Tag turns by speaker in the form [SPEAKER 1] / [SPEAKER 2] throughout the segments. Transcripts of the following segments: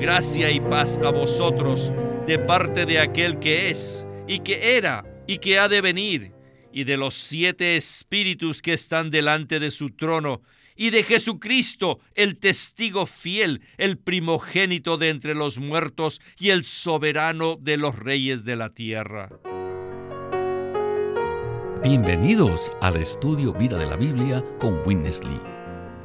[SPEAKER 1] Gracia y paz a vosotros de parte de aquel que es, y que era, y que ha de venir, y de los siete espíritus que están delante de su trono, y de Jesucristo, el testigo fiel, el primogénito de entre los muertos y el soberano de los reyes de la tierra.
[SPEAKER 2] Bienvenidos al estudio Vida de la Biblia con Witness Lee.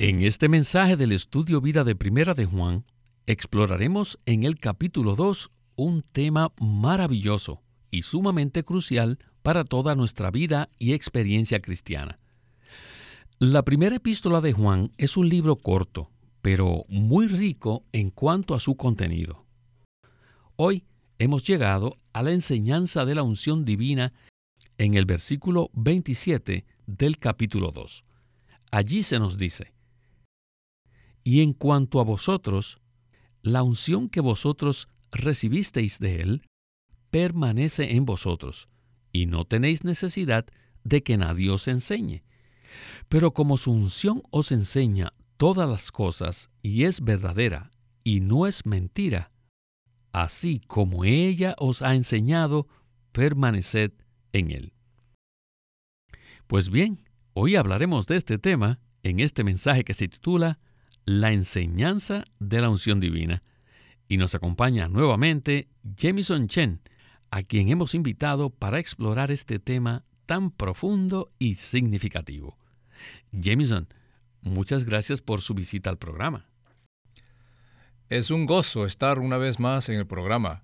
[SPEAKER 2] En este mensaje del Estudio Vida de Primera de Juan, exploraremos en el capítulo 2 un tema maravilloso y sumamente crucial para toda nuestra vida y experiencia cristiana. La primera epístola de Juan es un libro corto, pero muy rico en cuanto a su contenido. Hoy hemos llegado a la enseñanza de la unción divina en el versículo 27 del capítulo 2. Allí se nos dice, y en cuanto a vosotros, la unción que vosotros recibisteis de Él permanece en vosotros, y no tenéis necesidad de que nadie os enseñe. Pero como su unción os enseña todas las cosas y es verdadera y no es mentira, así como ella os ha enseñado, permaneced en Él. Pues bien, hoy hablaremos de este tema en este mensaje que se titula la enseñanza de la unción divina. Y nos acompaña nuevamente Jamison Chen, a quien hemos invitado para explorar este tema tan profundo y significativo. Jamison, muchas gracias por su visita al programa.
[SPEAKER 3] Es un gozo estar una vez más en el programa.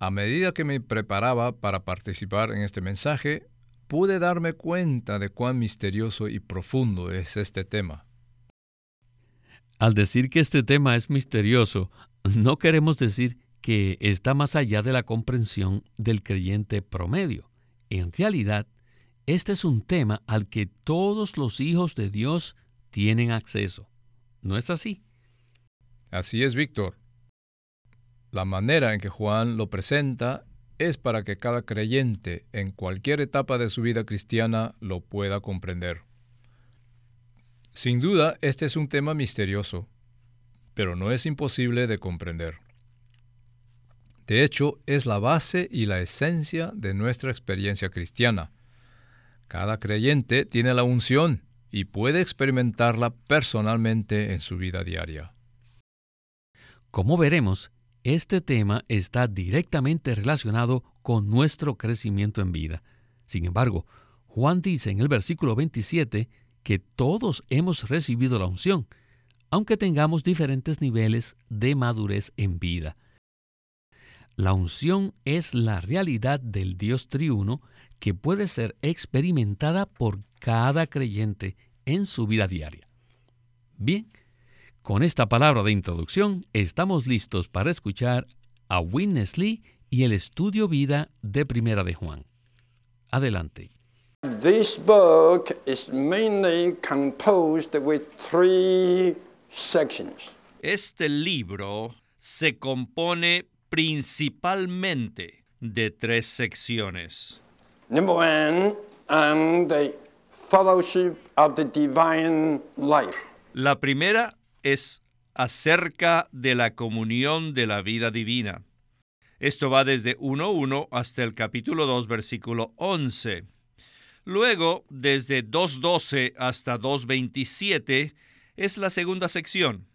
[SPEAKER 3] A medida que me preparaba para participar en este mensaje, pude darme cuenta de cuán misterioso y profundo es este tema.
[SPEAKER 2] Al decir que este tema es misterioso, no queremos decir que está más allá de la comprensión del creyente promedio. En realidad, este es un tema al que todos los hijos de Dios tienen acceso. ¿No es así?
[SPEAKER 3] Así es, Víctor. La manera en que Juan lo presenta es para que cada creyente en cualquier etapa de su vida cristiana lo pueda comprender. Sin duda, este es un tema misterioso, pero no es imposible de comprender. De hecho, es la base y la esencia de nuestra experiencia cristiana. Cada creyente tiene la unción y puede experimentarla personalmente en su vida diaria.
[SPEAKER 2] Como veremos, este tema está directamente relacionado con nuestro crecimiento en vida. Sin embargo, Juan dice en el versículo 27 que todos hemos recibido la unción, aunque tengamos diferentes niveles de madurez en vida. La unción es la realidad del Dios triuno que puede ser experimentada por cada creyente en su vida diaria. Bien, con esta palabra de introducción estamos listos para escuchar a Witness Lee y el estudio vida de Primera de Juan. Adelante.
[SPEAKER 4] This book is mainly composed with three sections.
[SPEAKER 1] Este libro se compone principalmente de tres secciones.
[SPEAKER 4] Number one, and the fellowship of the divine life.
[SPEAKER 1] La primera es acerca de la comunión de la vida divina. Esto va desde 1.1 hasta el capítulo 2, versículo 11. Luego, desde 2.12 hasta 2.27, es la segunda sección,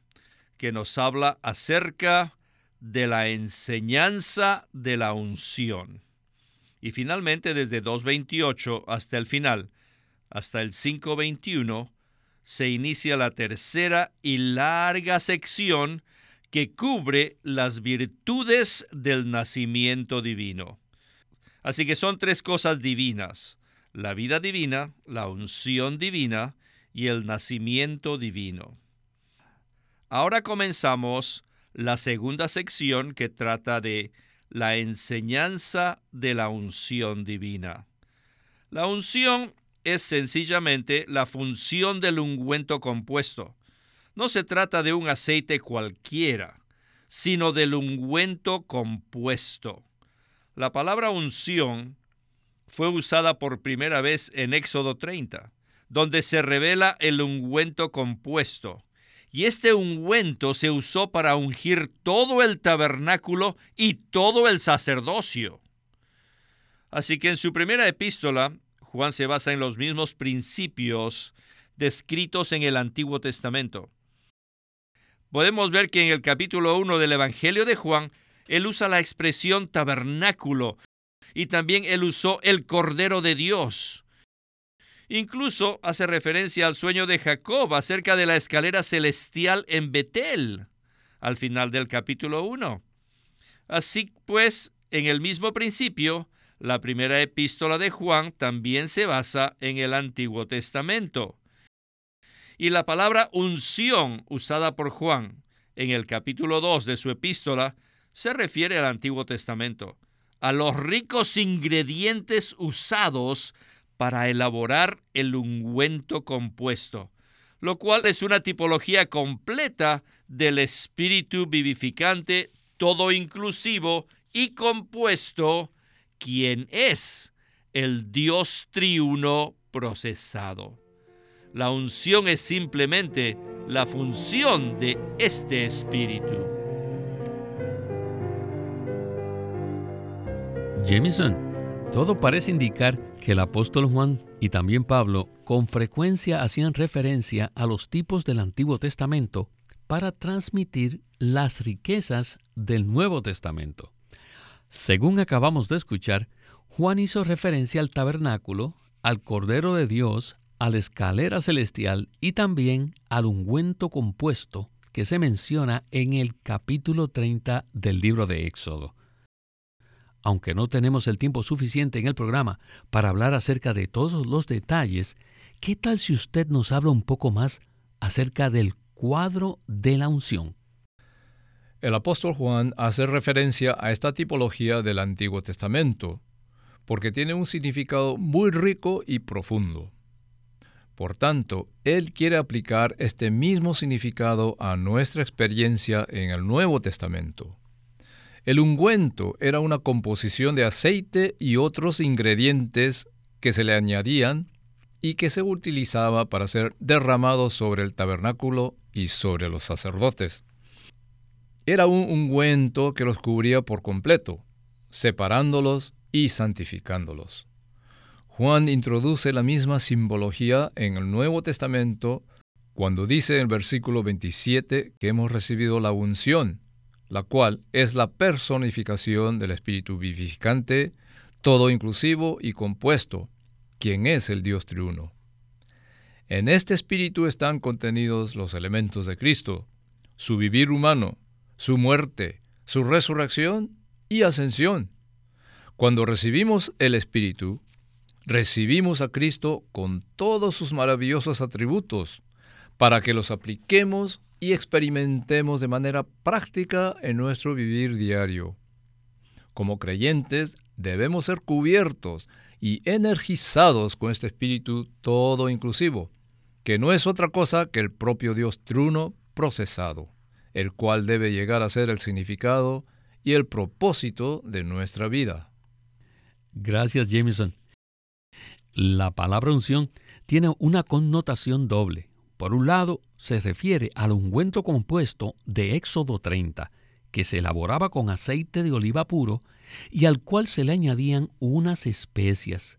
[SPEAKER 1] que nos habla acerca de la enseñanza de la unción. Y finalmente, desde 2.28 hasta el final, hasta el 5.21, se inicia la tercera y larga sección que cubre las virtudes del nacimiento divino. Así que son tres cosas divinas la vida divina, la unción divina y el nacimiento divino. Ahora comenzamos la segunda sección que trata de la enseñanza de la unción divina. La unción es sencillamente la función del ungüento compuesto. No se trata de un aceite cualquiera, sino del ungüento compuesto. La palabra unción fue usada por primera vez en Éxodo 30, donde se revela el ungüento compuesto. Y este ungüento se usó para ungir todo el tabernáculo y todo el sacerdocio. Así que en su primera epístola, Juan se basa en los mismos principios descritos en el Antiguo Testamento. Podemos ver que en el capítulo 1 del Evangelio de Juan, él usa la expresión tabernáculo y también él usó el Cordero de Dios. Incluso hace referencia al sueño de Jacob acerca de la escalera celestial en Betel, al final del capítulo 1. Así pues, en el mismo principio, la primera epístola de Juan también se basa en el Antiguo Testamento. Y la palabra unción usada por Juan en el capítulo 2 de su epístola se refiere al Antiguo Testamento, a los ricos ingredientes usados para elaborar el ungüento compuesto, lo cual es una tipología completa del espíritu vivificante, todo inclusivo y compuesto quién es el Dios triuno procesado. La unción es simplemente la función de este Espíritu.
[SPEAKER 2] Jameson, todo parece indicar que el apóstol Juan y también Pablo con frecuencia hacían referencia a los tipos del Antiguo Testamento para transmitir las riquezas del Nuevo Testamento. Según acabamos de escuchar, Juan hizo referencia al tabernáculo, al Cordero de Dios, a la escalera celestial y también al ungüento compuesto que se menciona en el capítulo 30 del libro de Éxodo. Aunque no tenemos el tiempo suficiente en el programa para hablar acerca de todos los detalles, ¿qué tal si usted nos habla un poco más acerca del cuadro de la unción?
[SPEAKER 3] El apóstol Juan hace referencia a esta tipología del Antiguo Testamento, porque tiene un significado muy rico y profundo. Por tanto, él quiere aplicar este mismo significado a nuestra experiencia en el Nuevo Testamento. El ungüento era una composición de aceite y otros ingredientes que se le añadían y que se utilizaba para ser derramado sobre el tabernáculo y sobre los sacerdotes. Era un ungüento que los cubría por completo, separándolos y santificándolos. Juan introduce la misma simbología en el Nuevo Testamento cuando dice en el versículo 27 que hemos recibido la unción, la cual es la personificación del Espíritu vivificante, todo inclusivo y compuesto, quien es el Dios triuno. En este Espíritu están contenidos los elementos de Cristo, su vivir humano, su muerte, su resurrección y ascensión. Cuando recibimos el Espíritu, recibimos a Cristo con todos sus maravillosos atributos, para que los apliquemos y experimentemos de manera práctica en nuestro vivir diario. Como creyentes debemos ser cubiertos y energizados con este Espíritu todo inclusivo, que no es otra cosa que el propio Dios truno procesado el cual debe llegar a ser el significado y el propósito de nuestra vida.
[SPEAKER 2] Gracias, Jameson. La palabra unción tiene una connotación doble. Por un lado, se refiere al ungüento compuesto de Éxodo 30, que se elaboraba con aceite de oliva puro y al cual se le añadían unas especias,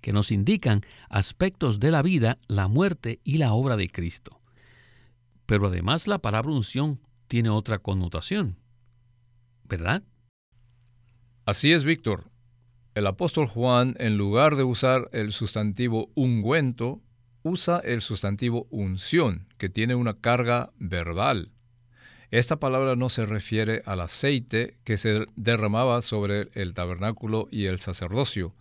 [SPEAKER 2] que nos indican aspectos de la vida, la muerte y la obra de Cristo. Pero además la palabra unción tiene otra connotación, ¿verdad?
[SPEAKER 3] Así es, Víctor. El apóstol Juan, en lugar de usar el sustantivo ungüento, usa el sustantivo unción, que tiene una carga verbal. Esta palabra no se refiere al aceite que se derramaba sobre el tabernáculo y el sacerdocio,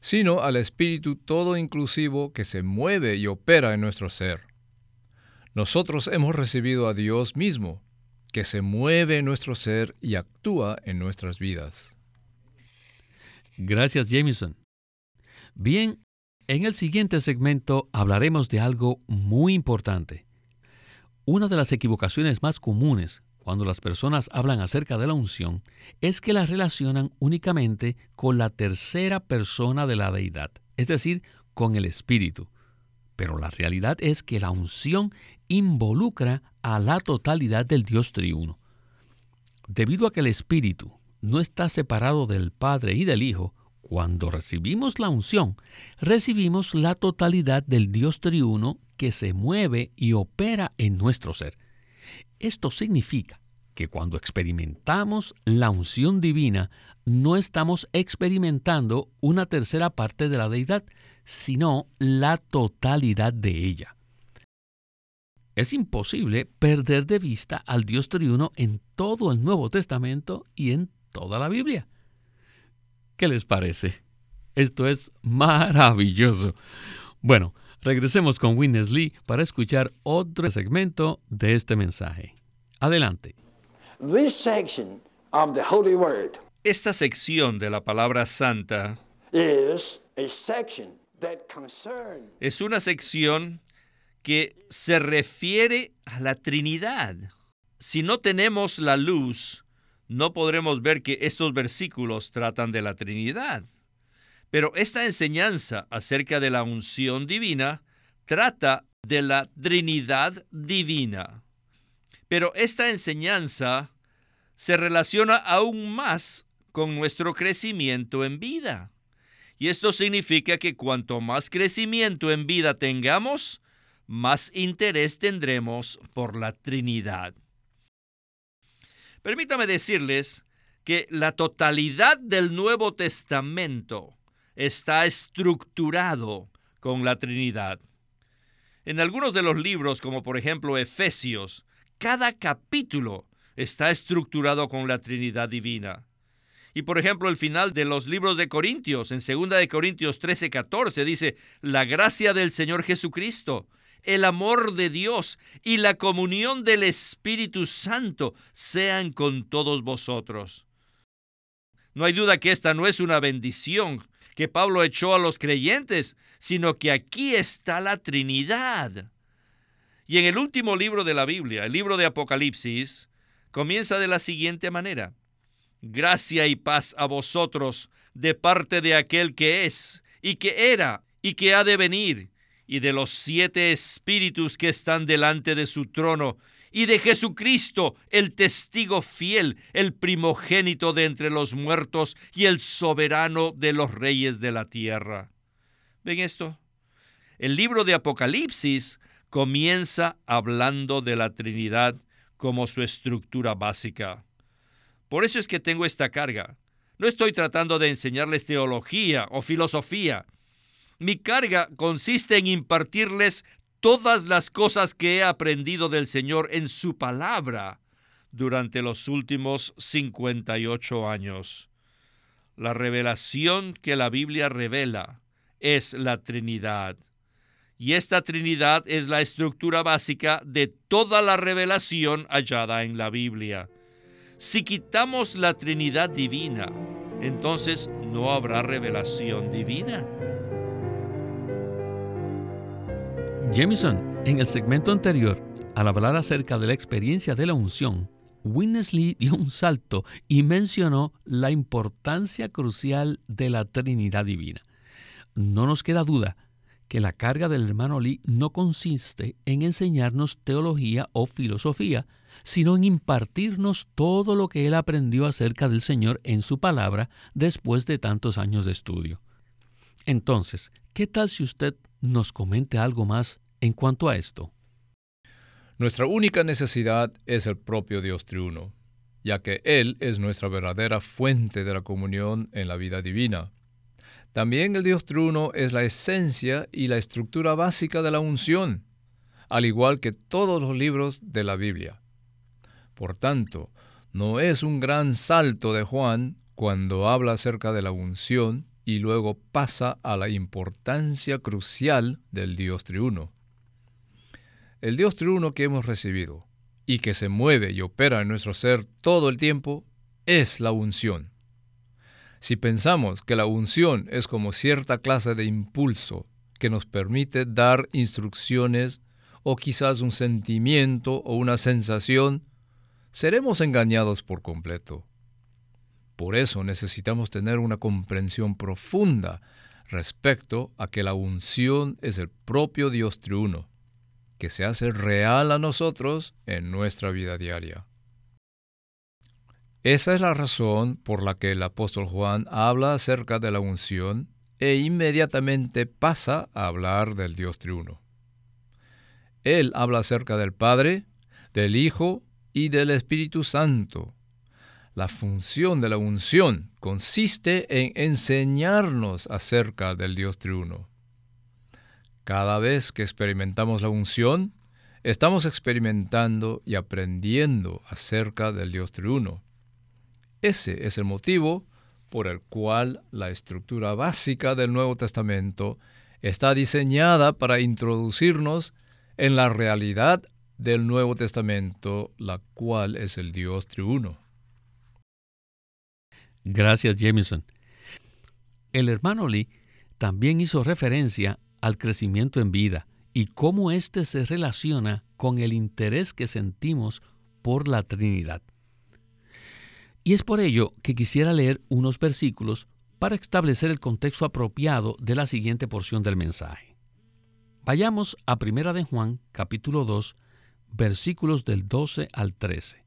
[SPEAKER 3] sino al espíritu todo inclusivo que se mueve y opera en nuestro ser. Nosotros hemos recibido a Dios mismo, que se mueve en nuestro ser y actúa en nuestras vidas.
[SPEAKER 2] Gracias, Jameson. Bien, en el siguiente segmento hablaremos de algo muy importante. Una de las equivocaciones más comunes cuando las personas hablan acerca de la unción es que la relacionan únicamente con la tercera persona de la deidad, es decir, con el Espíritu. Pero la realidad es que la unción involucra a la totalidad del Dios triuno. Debido a que el Espíritu no está separado del Padre y del Hijo, cuando recibimos la unción, recibimos la totalidad del Dios triuno que se mueve y opera en nuestro ser. Esto significa que cuando experimentamos la unción divina, no estamos experimentando una tercera parte de la deidad, sino la totalidad de ella. Es imposible perder de vista al Dios triuno en todo el Nuevo Testamento y en toda la Biblia. ¿Qué les parece? Esto es maravilloso. Bueno, regresemos con Witness Lee para escuchar otro segmento de este mensaje. Adelante.
[SPEAKER 1] Esta sección de la palabra santa es una sección que se refiere a la Trinidad. Si no tenemos la luz, no podremos ver que estos versículos tratan de la Trinidad. Pero esta enseñanza acerca de la unción divina trata de la Trinidad divina. Pero esta enseñanza se relaciona aún más con nuestro crecimiento en vida. Y esto significa que cuanto más crecimiento en vida tengamos, más interés tendremos por la Trinidad. Permítame decirles que la totalidad del Nuevo Testamento está estructurado con la Trinidad. En algunos de los libros, como por ejemplo Efesios, cada capítulo está estructurado con la Trinidad divina. Y por ejemplo, el final de los libros de Corintios, en 2 de Corintios 13, 14, dice, la gracia del Señor Jesucristo, el amor de Dios y la comunión del Espíritu Santo sean con todos vosotros. No hay duda que esta no es una bendición que Pablo echó a los creyentes, sino que aquí está la Trinidad. Y en el último libro de la Biblia, el libro de Apocalipsis, comienza de la siguiente manera. Gracia y paz a vosotros de parte de aquel que es, y que era, y que ha de venir, y de los siete espíritus que están delante de su trono, y de Jesucristo, el testigo fiel, el primogénito de entre los muertos y el soberano de los reyes de la tierra. ¿Ven esto? El libro de Apocalipsis comienza hablando de la Trinidad como su estructura básica. Por eso es que tengo esta carga. No estoy tratando de enseñarles teología o filosofía. Mi carga consiste en impartirles todas las cosas que he aprendido del Señor en su palabra durante los últimos 58 años. La revelación que la Biblia revela es la Trinidad. Y esta Trinidad es la estructura básica de toda la revelación hallada en la Biblia. Si quitamos la Trinidad divina, entonces no habrá revelación divina.
[SPEAKER 2] Jameson, en el segmento anterior, al hablar acerca de la experiencia de la unción, Winnesley dio un salto y mencionó la importancia crucial de la Trinidad divina. No nos queda duda que la carga del hermano Lee no consiste en enseñarnos teología o filosofía, sino en impartirnos todo lo que él aprendió acerca del Señor en su palabra después de tantos años de estudio. Entonces, ¿qué tal si usted nos comente algo más en cuanto a esto?
[SPEAKER 3] Nuestra única necesidad es el propio Dios triuno, ya que Él es nuestra verdadera fuente de la comunión en la vida divina. También el Dios triuno es la esencia y la estructura básica de la unción, al igual que todos los libros de la Biblia. Por tanto, no es un gran salto de Juan cuando habla acerca de la unción y luego pasa a la importancia crucial del Dios triuno. El Dios triuno que hemos recibido y que se mueve y opera en nuestro ser todo el tiempo es la unción. Si pensamos que la unción es como cierta clase de impulso que nos permite dar instrucciones o quizás un sentimiento o una sensación, seremos engañados por completo. Por eso necesitamos tener una comprensión profunda respecto a que la unción es el propio Dios triuno, que se hace real a nosotros en nuestra vida diaria. Esa es la razón por la que el apóstol Juan habla acerca de la unción e inmediatamente pasa a hablar del Dios triuno. Él habla acerca del Padre, del Hijo y del Espíritu Santo. La función de la unción consiste en enseñarnos acerca del Dios triuno. Cada vez que experimentamos la unción, estamos experimentando y aprendiendo acerca del Dios triuno. Ese es el motivo por el cual la estructura básica del Nuevo Testamento está diseñada para introducirnos en la realidad del Nuevo Testamento, la cual es el Dios triuno.
[SPEAKER 2] Gracias, Jameson. El hermano Lee también hizo referencia al crecimiento en vida y cómo éste se relaciona con el interés que sentimos por la Trinidad. Y es por ello que quisiera leer unos versículos para establecer el contexto apropiado de la siguiente porción del mensaje. Vayamos a Primera de Juan, capítulo 2, versículos del 12 al 13.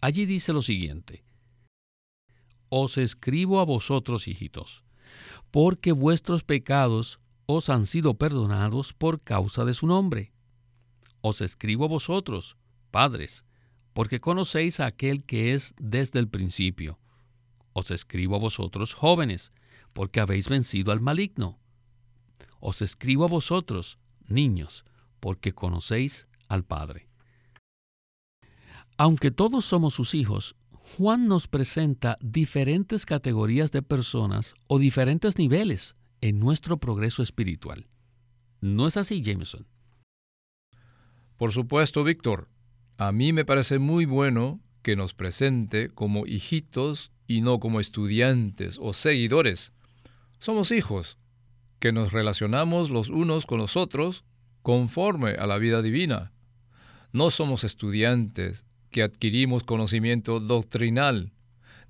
[SPEAKER 2] Allí dice lo siguiente: Os escribo a vosotros, hijitos, porque vuestros pecados os han sido perdonados por causa de su nombre. Os escribo a vosotros, padres, porque conocéis a aquel que es desde el principio. Os escribo a vosotros jóvenes, porque habéis vencido al maligno. Os escribo a vosotros, niños, porque conocéis al Padre. Aunque todos somos sus hijos, Juan nos presenta diferentes categorías de personas o diferentes niveles en nuestro progreso espiritual. ¿No es así, Jameson?
[SPEAKER 3] Por supuesto, Víctor. A mí me parece muy bueno que nos presente como hijitos y no como estudiantes o seguidores. Somos hijos, que nos relacionamos los unos con los otros conforme a la vida divina. No somos estudiantes que adquirimos conocimiento doctrinal,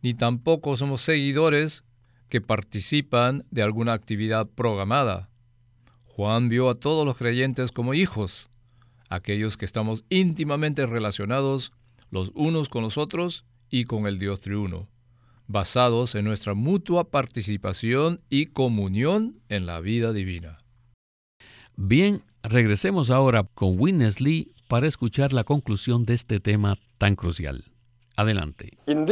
[SPEAKER 3] ni tampoco somos seguidores que participan de alguna actividad programada. Juan vio a todos los creyentes como hijos, aquellos que estamos íntimamente relacionados los unos con los otros y con el Dios triuno, basados en nuestra mutua participación y comunión en la vida divina.
[SPEAKER 2] Bien, regresemos ahora con Witness Lee para escuchar la conclusión de este tema tan crucial. Adelante.
[SPEAKER 1] En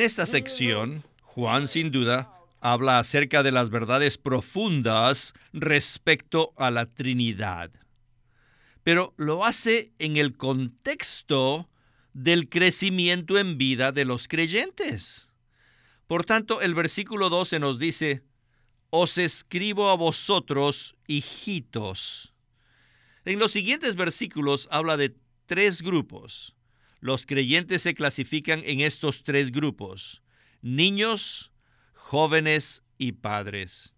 [SPEAKER 1] esta sección, Juan sin duda habla acerca de las verdades profundas respecto a la Trinidad pero lo hace en el contexto del crecimiento en vida de los creyentes. Por tanto, el versículo 12 nos dice, os escribo a vosotros, hijitos. En los siguientes versículos habla de tres grupos. Los creyentes se clasifican en estos tres grupos, niños, jóvenes y padres.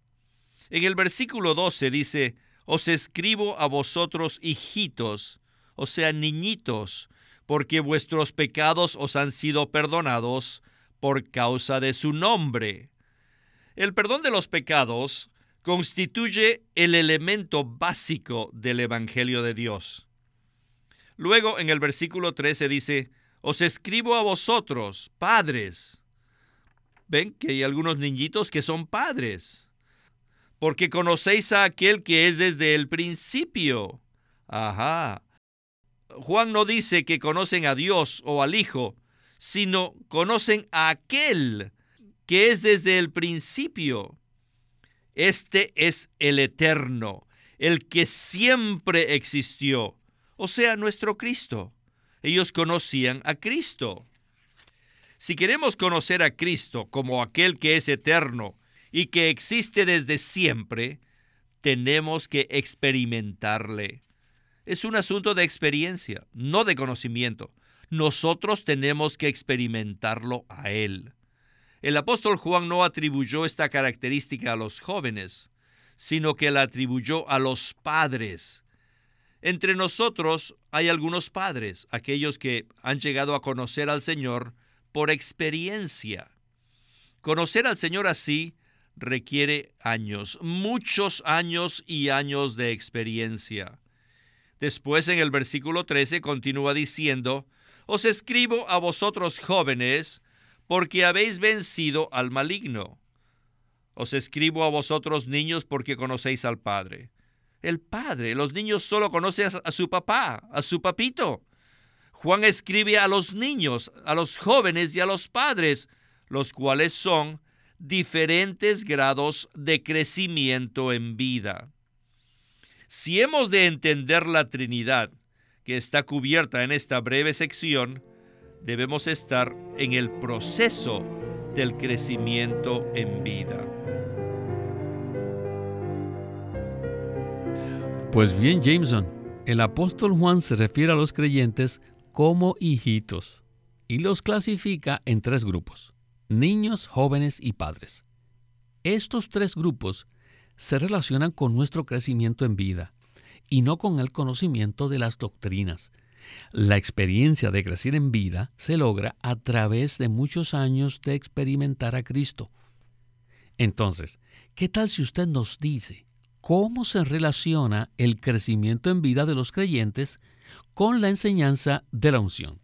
[SPEAKER 1] En el versículo 12 dice, os escribo a vosotros hijitos, o sea, niñitos, porque vuestros pecados os han sido perdonados por causa de su nombre. El perdón de los pecados constituye el elemento básico del Evangelio de Dios. Luego en el versículo 13 dice, os escribo a vosotros, padres. Ven que hay algunos niñitos que son padres porque conocéis a aquel que es desde el principio. Ajá. Juan no dice que conocen a Dios o al Hijo, sino conocen a aquel que es desde el principio. Este es el eterno, el que siempre existió, o sea, nuestro Cristo. Ellos conocían a Cristo. Si queremos conocer a Cristo como aquel que es eterno, y que existe desde siempre, tenemos que experimentarle. es un asunto de experiencia, no de conocimiento. Nosotros tenemos que experimentarlo a Él. El apóstol Juan no atribuyó esta característica a los jóvenes, sino que la atribuyó a los padres. Entre nosotros hay algunos padres, aquellos que han llegado a conocer al Señor por experiencia. Conocer al Señor así requiere años, muchos años y años de experiencia. Después en el versículo 13 continúa diciendo, Os escribo a vosotros jóvenes, porque habéis vencido al maligno. Os escribo a vosotros niños porque conocéis al Padre. El Padre, los niños solo conocen a su papá, a su papito. Juan escribe a los niños, a los jóvenes y a los padres, los cuales son diferentes grados de crecimiento en vida. Si hemos de entender la Trinidad, que está cubierta en esta breve sección, debemos estar en el proceso del crecimiento en vida.
[SPEAKER 2] Pues bien, Jameson, el apóstol Juan se refiere a los creyentes como hijitos y los clasifica en tres grupos, niños, jóvenes y padres. Estos tres grupos se relacionan con nuestro crecimiento en vida y no con el conocimiento de las doctrinas. La experiencia de crecer en vida se logra a través de muchos años de experimentar a Cristo. Entonces, ¿qué tal si usted nos dice cómo se relaciona el crecimiento en vida de los creyentes con la enseñanza de la unción?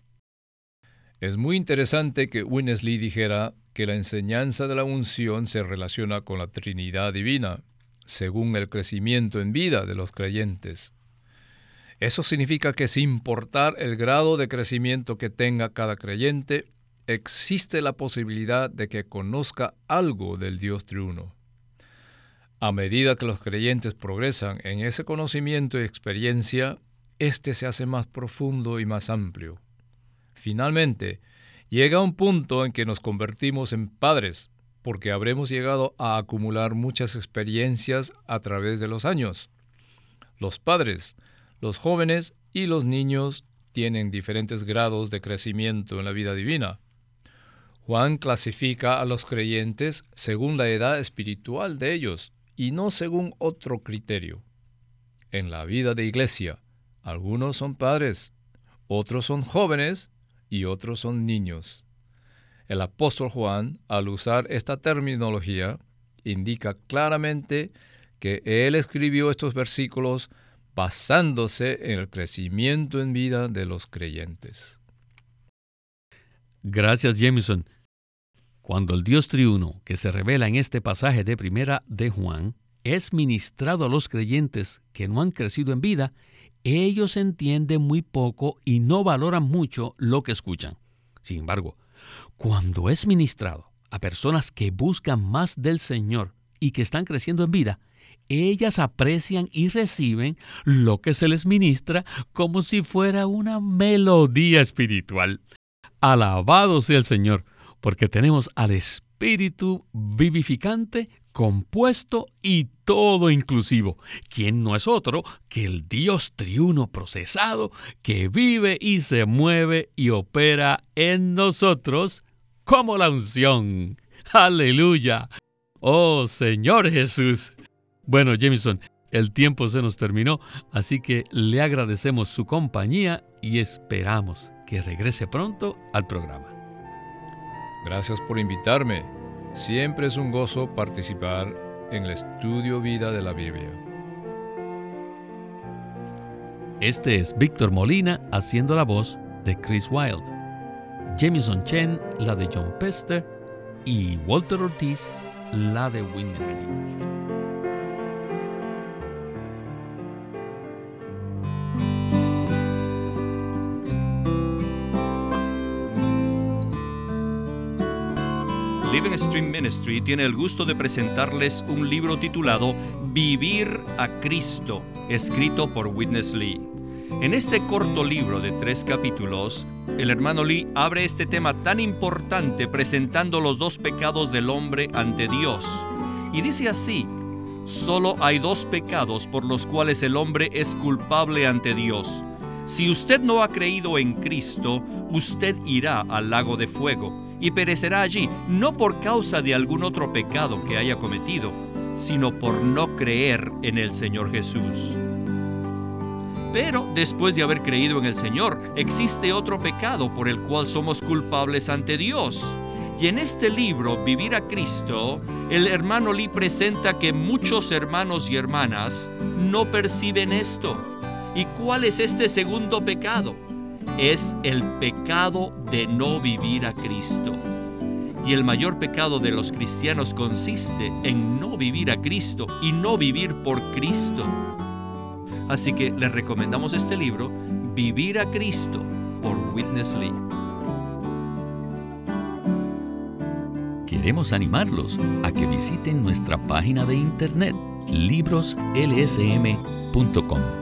[SPEAKER 3] Es muy interesante que Winnesley dijera que la enseñanza de la unción se relaciona con la Trinidad Divina según el crecimiento en vida de los creyentes. Eso significa que sin importar el grado de crecimiento que tenga cada creyente, existe la posibilidad de que conozca algo del Dios triuno. A medida que los creyentes progresan en ese conocimiento y experiencia, éste se hace más profundo y más amplio. Finalmente, llega un punto en que nos convertimos en padres, porque habremos llegado a acumular muchas experiencias a través de los años. Los padres, los jóvenes y los niños tienen diferentes grados de crecimiento en la vida divina. Juan clasifica a los creyentes según la edad espiritual de ellos y no según otro criterio. En la vida de iglesia, algunos son padres, otros son jóvenes y otros son niños. El apóstol Juan, al usar esta terminología, indica claramente que él escribió estos versículos basándose en el crecimiento en vida de los creyentes.
[SPEAKER 2] Gracias, Jameson. Cuando el Dios triuno, que se revela en este pasaje de primera de Juan, es ministrado a los creyentes que no han crecido en vida, ellos entienden muy poco y no valoran mucho lo que escuchan. Sin embargo, cuando es ministrado a personas que buscan más del Señor y que están creciendo en vida, ellas aprecian y reciben lo que se les ministra como si fuera una melodía espiritual. Alabado sea el Señor, porque tenemos al Espíritu vivificante, compuesto y todo inclusivo, quien no es otro que el Dios triuno procesado que vive y se mueve y opera en nosotros como la unción. Aleluya. Oh Señor Jesús. Bueno, Jameson, el tiempo se nos terminó, así que le agradecemos su compañía y esperamos que regrese pronto al programa.
[SPEAKER 3] Gracias por invitarme. Siempre es un gozo participar en el estudio vida de la Biblia.
[SPEAKER 2] Este es Víctor Molina haciendo la voz de Chris Wilde. Jameson Chen, la de John Pester, y Walter Ortiz, la de Winnesley.
[SPEAKER 1] Living Stream Ministry tiene el gusto de presentarles un libro titulado Vivir a Cristo, escrito por Witness Lee. En este corto libro de tres capítulos, el hermano Lee abre este tema tan importante presentando los dos pecados del hombre ante Dios. Y dice así, solo hay dos pecados por los cuales el hombre es culpable ante Dios. Si usted no ha creído en Cristo, usted irá al lago de fuego y perecerá allí, no por causa de algún otro pecado que haya cometido, sino por no creer en el Señor Jesús. Pero después de haber creído en el Señor, existe otro pecado por el cual somos culpables ante Dios. Y en este libro, Vivir a Cristo, el hermano Lee presenta que muchos hermanos y hermanas no perciben esto. ¿Y cuál es este segundo pecado? Es el pecado de no vivir a Cristo. Y el mayor pecado de los cristianos consiste en no vivir a Cristo y no vivir por Cristo. Así que les recomendamos este libro, Vivir a Cristo, por Witness Lee.
[SPEAKER 2] Queremos animarlos a que visiten nuestra página de internet libroslsm.com.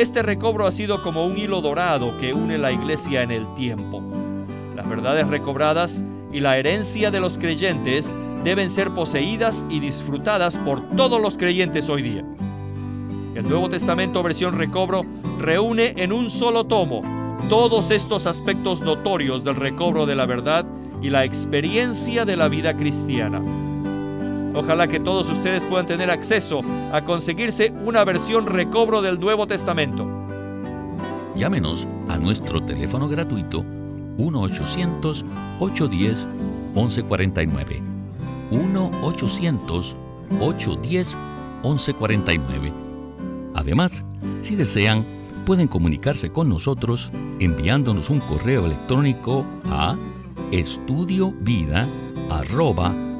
[SPEAKER 1] este recobro ha sido como un hilo dorado que une la iglesia en el tiempo. Las verdades recobradas y la herencia de los creyentes deben ser poseídas y disfrutadas por todos los creyentes hoy día. El Nuevo Testamento versión recobro reúne en un solo tomo todos estos aspectos notorios del recobro de la verdad y la experiencia de la vida cristiana. Ojalá que todos ustedes puedan tener acceso a conseguirse una versión recobro del Nuevo Testamento.
[SPEAKER 2] Llámenos a nuestro teléfono gratuito 1-800-810-1149. 1-800-810-1149. Además, si desean, pueden comunicarse con nosotros enviándonos un correo electrónico a estudiovida.com